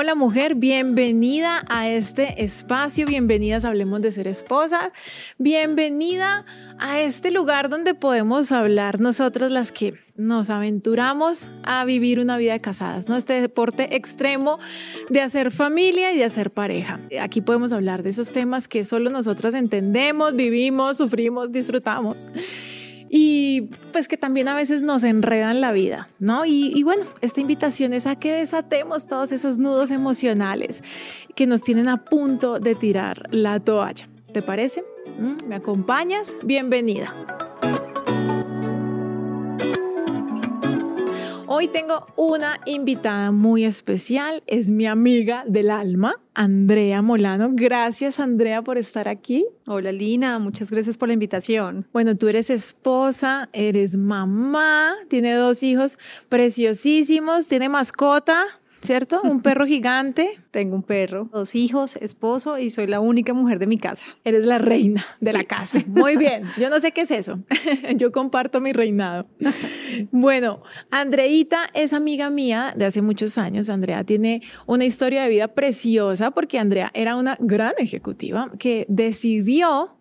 Hola mujer, bienvenida a este espacio, bienvenidas Hablemos de Ser Esposas, bienvenida a este lugar donde podemos hablar nosotras las que nos aventuramos a vivir una vida de casadas, ¿no? Este deporte extremo de hacer familia y de hacer pareja. Aquí podemos hablar de esos temas que solo nosotras entendemos, vivimos, sufrimos, disfrutamos y pues que también a veces nos enredan la vida, ¿no? Y, bueno, esta invitación es a que desatemos todos esos nudos emocionales que nos tienen a punto de tirar la toalla. ¿Te parece? ¿Mm? ¿Me acompañas? Bienvenida. Hoy tengo una invitada muy especial, es mi amiga del alma, Andrea Molano. Gracias Andrea por estar aquí. Hola Lina, muchas gracias por la invitación. Bueno, tú eres esposa, eres mamá, tiene dos hijos preciosísimos, tiene mascota. ¿Cierto? Un perro gigante. Tengo un perro, dos hijos, esposo y soy la única mujer de mi casa. Eres la reina de la casa. Muy bien. Yo no sé qué es eso. Yo comparto mi reinado. Bueno, Andreita es amiga mía de hace muchos años. Andrea tiene una historia de vida preciosa porque Andrea era una gran ejecutiva que decidió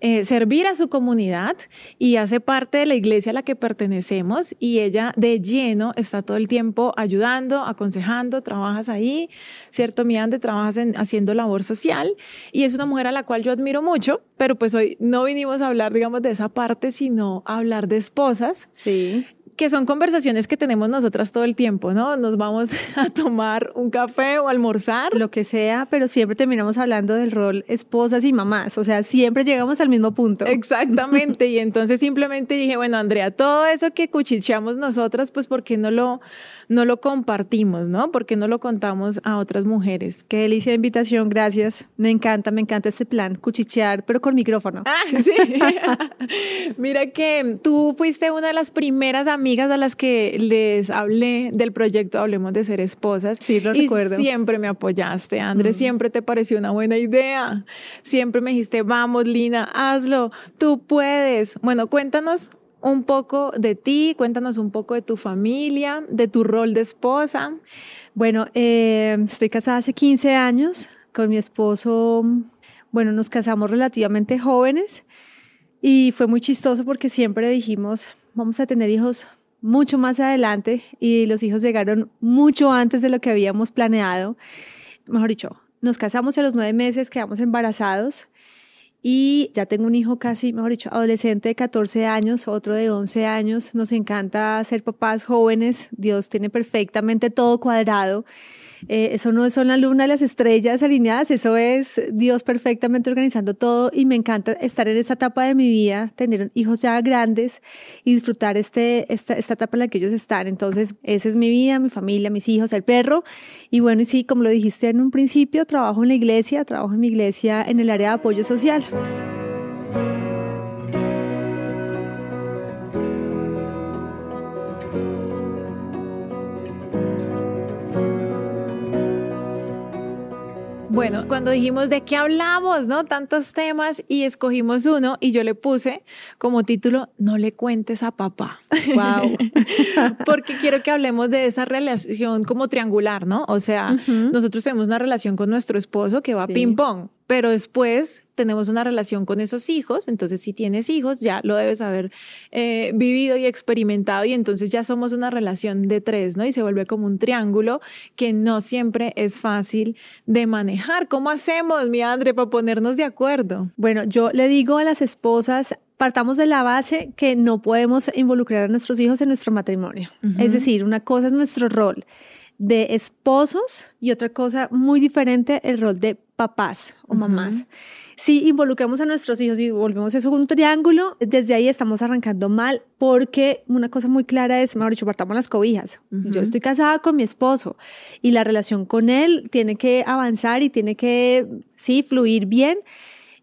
eh, servir a su comunidad y hace parte de la iglesia a la que pertenecemos y ella de lleno está todo el tiempo ayudando, aconsejando, trabajas ahí, ¿cierto? Mi Ande, trabajas en, haciendo labor social y es una mujer a la cual yo admiro mucho, pero pues hoy no vinimos a hablar, digamos, de esa parte, sino a hablar de esposas. Sí que son conversaciones que tenemos nosotras todo el tiempo, ¿no? Nos vamos a tomar un café o almorzar. Lo que sea, pero siempre terminamos hablando del rol esposas y mamás, o sea, siempre llegamos al mismo punto. Exactamente, y entonces simplemente dije, bueno, Andrea, todo eso que cuchicheamos nosotras, pues ¿por qué no lo, no lo compartimos, ¿no? ¿Por qué no lo contamos a otras mujeres? Qué delicia de invitación, gracias. Me encanta, me encanta este plan, cuchichear, pero con micrófono. Ah, sí. Mira que tú fuiste una de las primeras amigas amigas a las que les hablé del proyecto Hablemos de Ser Esposas. Sí, lo y recuerdo. Siempre me apoyaste, Andrés, siempre te pareció una buena idea. Siempre me dijiste, vamos, Lina, hazlo, tú puedes. Bueno, cuéntanos un poco de ti, cuéntanos un poco de tu familia, de tu rol de esposa. Bueno, eh, estoy casada hace 15 años con mi esposo. Bueno, nos casamos relativamente jóvenes y fue muy chistoso porque siempre dijimos, vamos a tener hijos mucho más adelante y los hijos llegaron mucho antes de lo que habíamos planeado. Mejor dicho, nos casamos a los nueve meses, quedamos embarazados y ya tengo un hijo casi, mejor dicho, adolescente de 14 años, otro de 11 años. Nos encanta ser papás jóvenes. Dios tiene perfectamente todo cuadrado. Eh, eso no son la luna, las estrellas alineadas, eso es Dios perfectamente organizando todo y me encanta estar en esta etapa de mi vida, tener hijos ya grandes y disfrutar este, esta, esta etapa en la que ellos están. Entonces, esa es mi vida, mi familia, mis hijos, el perro. Y bueno, y sí, como lo dijiste en un principio, trabajo en la iglesia, trabajo en mi iglesia en el área de apoyo social. Bueno, cuando dijimos de qué hablamos, ¿no? Tantos temas y escogimos uno y yo le puse como título, no le cuentes a papá. Wow. Porque quiero que hablemos de esa relación como triangular, ¿no? O sea, nosotros tenemos una relación con nuestro esposo que va ping pong pero después tenemos una relación con esos hijos, entonces si tienes hijos ya lo debes haber eh, vivido y experimentado y entonces ya somos una relación de tres, ¿no? Y se vuelve como un triángulo que no siempre es fácil de manejar. ¿Cómo hacemos, mi André, para ponernos de acuerdo? Bueno, yo le digo a las esposas, partamos de la base que no podemos involucrar a nuestros hijos en nuestro matrimonio. Es decir, una cosa es nuestro rol de esposos y otra cosa muy diferente, el rol de papás o mamás. Si involucramos a nuestros hijos y volvemos eso un triángulo, desde ahí estamos arrancando mal porque una cosa muy clara es, mejor dicho, partamos las cobijas. Yo estoy casada con mi esposo y la relación con él tiene que avanzar y tiene que, sí, fluir bien.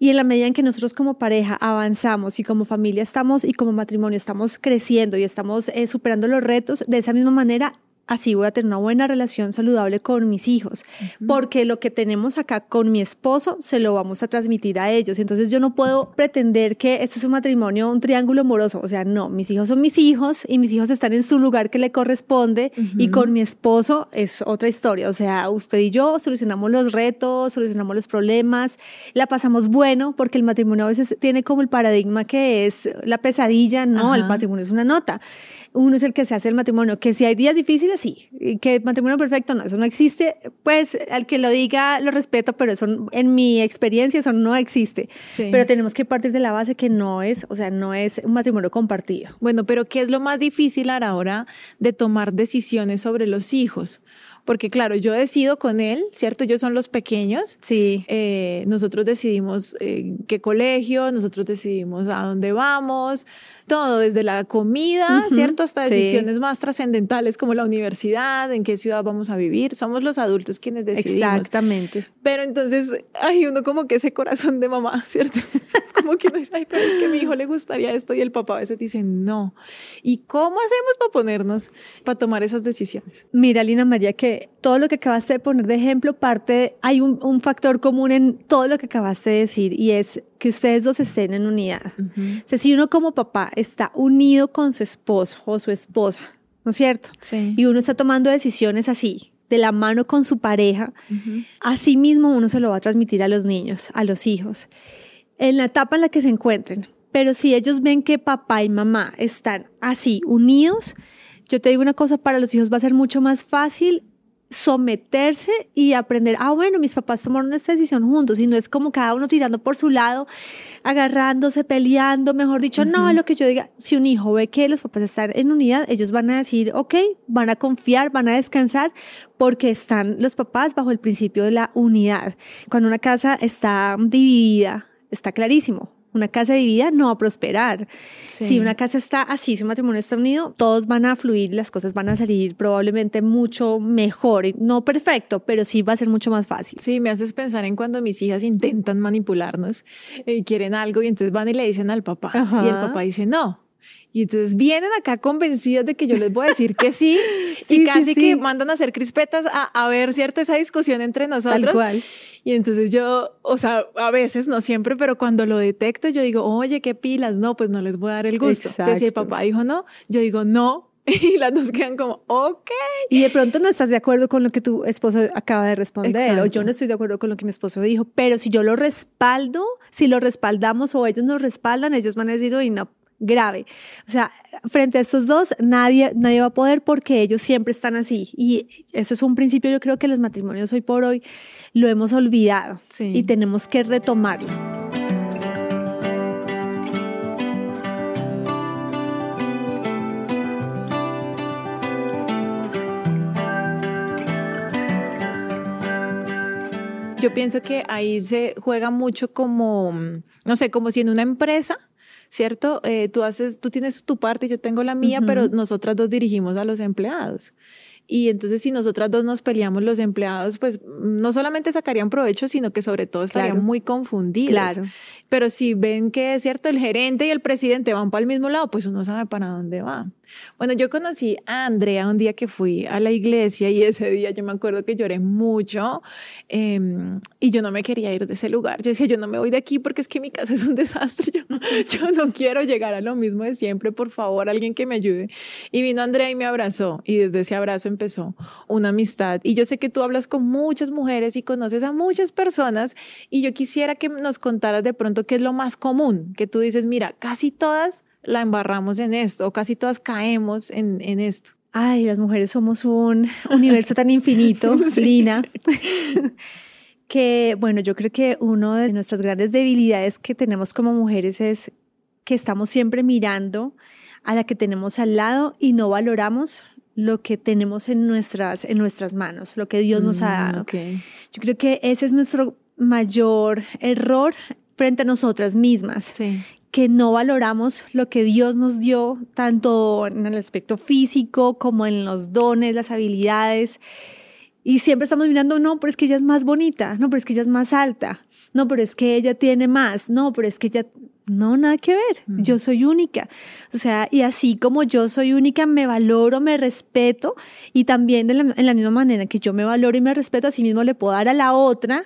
Y en la medida en que nosotros como pareja avanzamos y como familia estamos y como matrimonio estamos creciendo y estamos eh, superando los retos, de esa misma manera así voy a tener una buena relación saludable con mis hijos, porque lo que tenemos acá con mi esposo se lo vamos a transmitir a ellos. Entonces yo no puedo pretender que este es un matrimonio, un triángulo amoroso. O sea, no, mis hijos son mis hijos y mis hijos están en su lugar que le corresponde y con mi esposo es otra historia. O sea, usted y yo solucionamos los retos, solucionamos los problemas, la pasamos bueno, porque el matrimonio a veces tiene como el paradigma que es la pesadilla, no, el matrimonio es una nota uno es el que se hace el matrimonio. Que si hay días difíciles, sí. Que el matrimonio perfecto, no, eso no existe. Pues al que lo diga, lo respeto, pero eso en mi experiencia, eso no existe. Pero tenemos que partir de la base que no es, o sea, no es un matrimonio compartido. Bueno, pero ¿qué es lo más difícil a la hora de tomar decisiones sobre los hijos? Porque claro, yo decido con él, ¿cierto? Ellos son los pequeños. Sí. Eh, nosotros decidimos eh, qué colegio, nosotros decidimos a dónde vamos, todo, desde la comida, ¿cierto? Hasta decisiones más trascendentales como la universidad, en qué ciudad vamos a vivir. Somos los adultos quienes decidimos. Exactamente. Pero entonces hay uno como que ese corazón de mamá, ¿cierto? como que uno dice, ay, pero es que a mi hijo le gustaría esto y el papá a veces dice, no. ¿Y cómo hacemos para ponernos, para tomar esas decisiones? Mira, Lina María, que todo lo que acabaste de poner de ejemplo parte, hay un, un factor común en todo lo que acabaste de decir y es que ustedes dos estén en unidad. O sea, si uno como papá está unido con su esposo o su esposa, ¿no es cierto? Sí. Y uno está tomando decisiones así, de la mano con su pareja, así mismo uno se lo va a transmitir a los niños, a los hijos, en la etapa en la que se encuentren. Pero si ellos ven que papá y mamá están así, unidos, yo te digo una cosa, para los hijos va a ser mucho más fácil someterse y aprender, ah, bueno, mis papás tomaron esta decisión juntos y no es como cada uno tirando por su lado, agarrándose, peleando, mejor dicho, no, lo que yo diga, si un hijo ve que los papás están en unidad, ellos van a decir, ok, van a confiar, van a descansar, porque están los papás bajo el principio de la unidad. Cuando una casa está dividida, está clarísimo, una casa dividida no va a prosperar. Si una casa está así, si un matrimonio está unido, todos van a fluir, las cosas van a salir probablemente mucho mejor. No perfecto, pero sí va a ser mucho más fácil. Sí, me haces pensar en cuando mis hijas intentan manipularnos y quieren algo y entonces van y le dicen al papá y el papá dice no. Y entonces vienen acá convencidas de que yo les voy a decir que sí, y casi que mandan a hacer crispetas a, a, ver, ¿cierto? Esa discusión entre nosotros. Tal cual. Y entonces yo, o sea, a veces, no siempre, pero cuando lo detecto, yo digo, oye, qué pilas, no, pues no les voy a dar el gusto. Exacto. Entonces si el papá dijo no, yo digo no, y las dos quedan como, ok. Y de pronto no estás de acuerdo con lo que tu esposo acaba de responder, Exacto. o yo no estoy de acuerdo con lo que mi esposo dijo, pero si yo lo respaldo, si lo respaldamos o ellos nos respaldan, ellos van a decir, oye, no, grave. O sea, frente a estos dos, nadie, nadie va a poder porque ellos siempre están así. Y eso es un principio, yo creo que los matrimonios hoy por hoy lo hemos olvidado sí. y tenemos que retomarlo. Yo pienso que ahí se juega mucho como, no sé, como si en una empresa ¿cierto? Eh, tú haces, tú tienes tu parte, yo tengo la mía, uh -huh. pero nosotras dos dirigimos a los empleados. Y entonces si nosotras dos nos peleamos, los empleados pues no solamente sacarían provecho, sino que sobre todo estarían Claro. muy confundidos. Claro. Pero si ven que es cierto, el gerente y el presidente van para el mismo lado, pues uno sabe para dónde va. Bueno, yo conocí a Andrea un día que fui a la iglesia y ese día yo me acuerdo que lloré mucho eh, y yo no me quería ir de ese lugar. Yo decía, yo no me voy de aquí porque es que mi casa es un desastre. Yo, yo no quiero llegar a lo mismo de siempre. Por favor, alguien que me ayude. Y vino Andrea y me abrazó y desde ese abrazo empezó una amistad. Y yo sé que tú hablas con muchas mujeres y conoces a muchas personas y yo quisiera que nos contaras de pronto qué es lo más común, que tú dices, mira, casi todas la embarramos en esto o casi todas caemos en, en esto. Ay, las mujeres somos un universo tan infinito, sí. Lina, que bueno, yo creo que una de nuestras grandes debilidades que tenemos como mujeres es que estamos siempre mirando a la que tenemos al lado y no valoramos lo que tenemos en nuestras, en nuestras manos, lo que Dios nos ha dado. Mm, okay. Yo creo que ese es nuestro mayor error frente a nosotras mismas, sí. Que no valoramos lo que Dios nos dio, tanto en el aspecto físico como en los dones, las habilidades. Y siempre estamos mirando, no, pero es que ella es más bonita, no, pero es que ella es más alta, no, pero es que ella tiene más, no, pero es que ella... No, nada que ver. Mm. Yo soy única. O sea, y así como yo soy única, me valoro, me respeto y también de la- en la misma manera que yo me valoro y me respeto, así mismo le puedo dar a la otra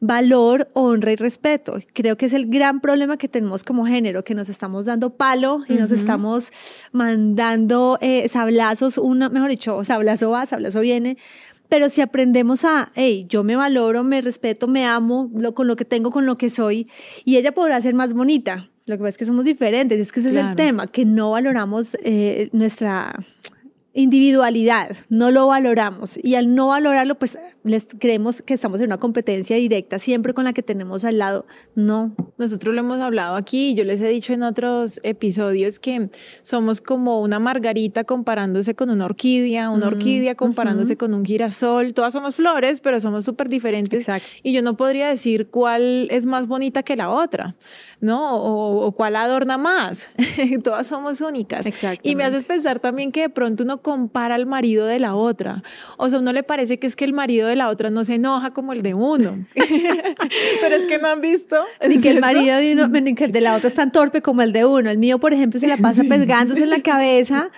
valor, honra y respeto. Creo que es el gran problema que tenemos como género, que nos estamos dando palo y nos Ujú. estamos mandando eh, sablazos, una, mejor dicho, sablazo va, sablazo viene. Pero si aprendemos a, hey, yo me valoro, me respeto, me amo lo, con lo que tengo, con lo que soy, y ella podrá ser más bonita. Lo que pasa es que somos diferentes, es que ese es Claro. el tema, que no valoramos eh, nuestra individualidad, no lo valoramos y al no valorarlo, pues les creemos que estamos en una competencia directa siempre con la que tenemos al lado. No, Nosotros lo hemos hablado aquí, yo les he dicho en otros episodios que somos como una margarita comparándose con una orquídea, una Mm, orquídea comparándose con un girasol, todas somos flores, pero somos súper diferentes. Exacto. Y yo no podría decir cuál es más bonita que la otra, ¿no? O, o cuál adorna más. todas somos únicas. Y me haces pensar también que de pronto uno compara al marido de la otra. O sea, uno le parece que es que el marido de la otra no se enoja como el de uno. pero es que no han visto. Ni que el. Marido de uno, el de la otra es tan torpe como el de uno. El mío, por ejemplo, se la pasa pegándose en la cabeza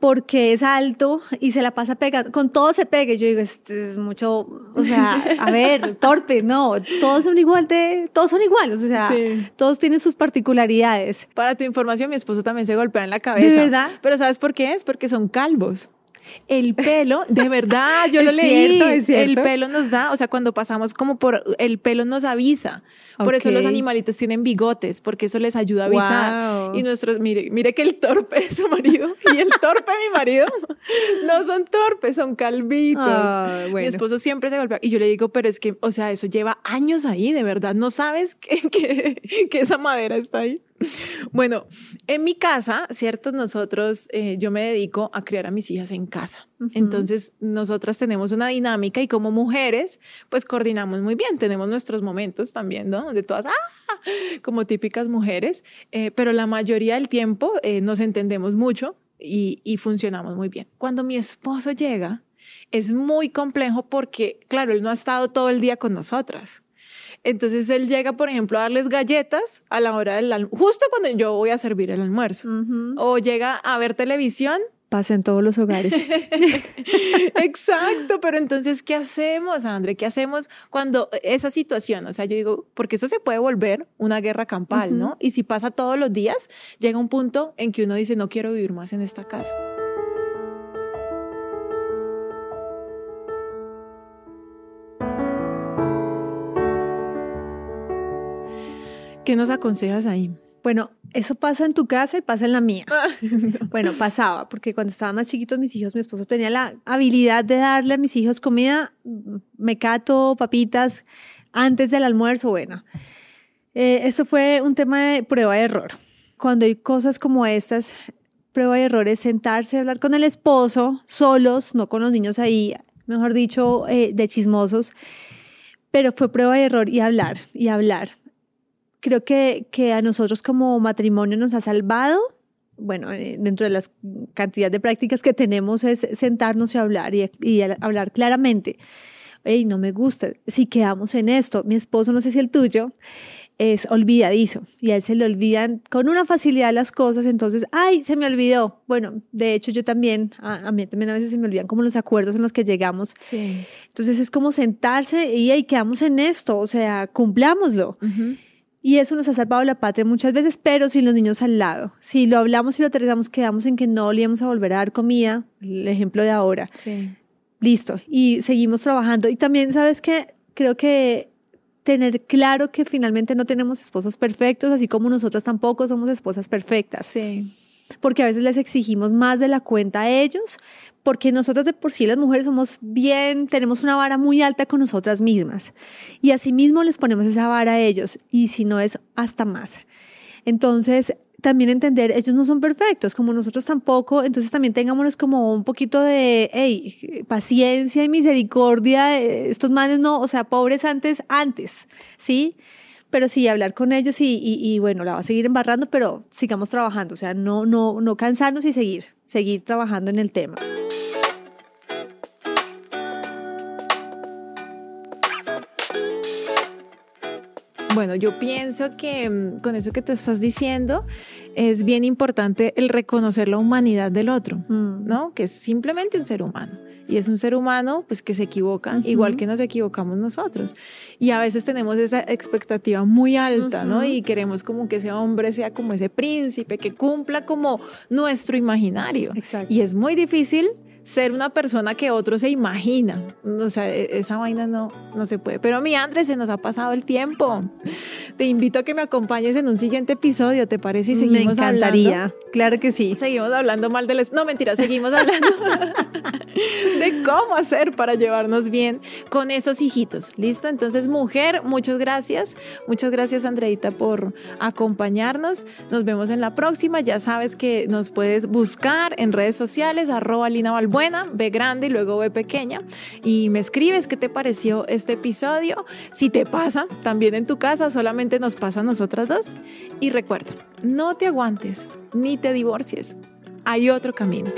porque es alto y se la pasa pegando. Con todo se pega. Y Yo digo, este es mucho, o sea, a ver, torpe, no. Todos son igual de, todos son iguales. O sea, Sí. todos tienen sus particularidades. Para tu información, mi esposo también se golpea en la cabeza. verdad? Pero ¿sabes por qué es? Porque son calvos. El pelo, de verdad, yo lo leí. cierto, es El pelo nos da, o sea, cuando pasamos como por, el pelo nos avisa. Por eso los animalitos tienen bigotes, porque eso les ayuda a avisar. Wow. Y nuestros, mire, mire que el torpe es su marido y el torpe mi marido no son torpes, son calvitos. Ah, Mi esposo siempre se golpea y yo le digo, pero es que, o sea, eso lleva años ahí, de verdad, no sabes que, que, que esa madera está ahí. Bueno, en mi casa, ¿cierto? Nosotros, eh, yo me dedico a criar a mis hijas en casa. Entonces, nosotras tenemos una dinámica y como mujeres, pues coordinamos muy bien. Tenemos nuestros momentos también, ¿no? De todas, ¡ah! como típicas mujeres, eh, pero la mayoría del tiempo eh, nos entendemos mucho y, y funcionamos muy bien. Cuando mi esposo llega, es muy complejo porque, claro, él no ha estado todo el día con nosotras. Entonces él llega, por ejemplo, a darles galletas a la hora del almuerzo, justo cuando yo voy a servir el almuerzo. O llega a ver televisión. Pasa en todos los hogares. Exacto, pero entonces, ¿qué hacemos, André? ¿Qué hacemos cuando esa situación, o sea, yo digo, porque eso se puede volver una guerra campal, ¿no? Y si pasa todos los días, llega un punto en que uno dice, no quiero vivir más en esta casa. ¿Qué nos aconsejas ahí? Bueno, eso pasa en tu casa y pasa en la mía. Bueno, pasaba, porque cuando estaban más chiquitos mis hijos, mi esposo tenía la habilidad de darle a mis hijos comida, mm, mecato, papitas, antes del almuerzo, bueno. Eh, esto fue un tema de prueba y error. Cuando hay cosas como estas, prueba y error es sentarse a hablar con el esposo, solos, no con los niños ahí, mejor dicho, eh, de chismosos, pero fue prueba y error y hablar, y hablar creo que, que a nosotros como matrimonio nos ha salvado. Bueno, eh, dentro de las cantidad de prácticas que tenemos es sentarnos y hablar y, y hablar claramente. Hey, no me gusta. Si quedamos en esto, mi esposo, no sé si el tuyo, es olvidadizo y a él se le olvidan con una facilidad las cosas. Entonces, ay, se me olvidó. Bueno, de hecho, yo también, a, a mí también a veces se me olvidan como los acuerdos en los que llegamos. Sí. Entonces, es como sentarse y hey, quedamos en esto, o sea, cumplámoslo. Y eso nos ha salvado la patria muchas veces, pero sin los niños al lado. Si lo hablamos y lo aterrizamos, quedamos en que no le íbamos a volver a dar comida, el ejemplo de ahora. Sí. Listo. Y seguimos trabajando. Y también, ¿sabes qué? Creo que tener claro que finalmente no tenemos esposos perfectos, así como nosotras tampoco somos esposas perfectas. Sí. Porque a veces les exigimos más de la cuenta a ellos, porque nosotras de por sí las mujeres somos bien, tenemos una vara muy alta con nosotras mismas. Y asimismo les ponemos esa vara a ellos, y si no es hasta más. Entonces, también entender, ellos no son perfectos, como nosotros tampoco, entonces también tengámonos como un poquito de, hey, paciencia y misericordia, eh, estos manes no, o sea, pobres antes, antes, ¿sí? Pero sí, hablar con ellos y, y, bueno, la va a seguir embarrando, pero sigamos trabajando, o sea, no, no, no cansarnos y seguir, seguir trabajando en el tema. Bueno, yo pienso que mm, con eso que tú estás diciendo es bien importante el reconocer la humanidad del otro, Mm. ¿no? Que es simplemente un ser humano. Y es un ser humano pues que se equivoca, Ujú. igual que nos equivocamos nosotros. Y a veces tenemos esa expectativa muy alta, ¿no? Ujú. Y queremos como que ese hombre sea como ese príncipe, que cumpla como nuestro imaginario. Exacto. Y es muy difícil ser una persona que otro se imagina. O sea, e- esa vaina no, no se puede. Pero mi Andrés, se nos ha pasado el tiempo. Te invito a que me acompañes en un siguiente episodio, ¿te parece? Y Me seguimos encantaría, hablando. claro que sí. Seguimos hablando mal del... No, mentira, seguimos hablando de cómo hacer para llevarnos bien con esos hijitos. ¿Listo? Entonces, mujer, muchas gracias. Muchas gracias, Andreita, por acompañarnos. Nos vemos en la próxima. Ya sabes que nos puedes buscar en redes sociales, arroba Lina B grande y luego B pequeña. Y me escribes qué te pareció este episodio. Si te pasa también en tu casa, solamente nos pasa a nosotras dos. Y recuerda, no te aguantes ni te divorcies. Hay otro camino.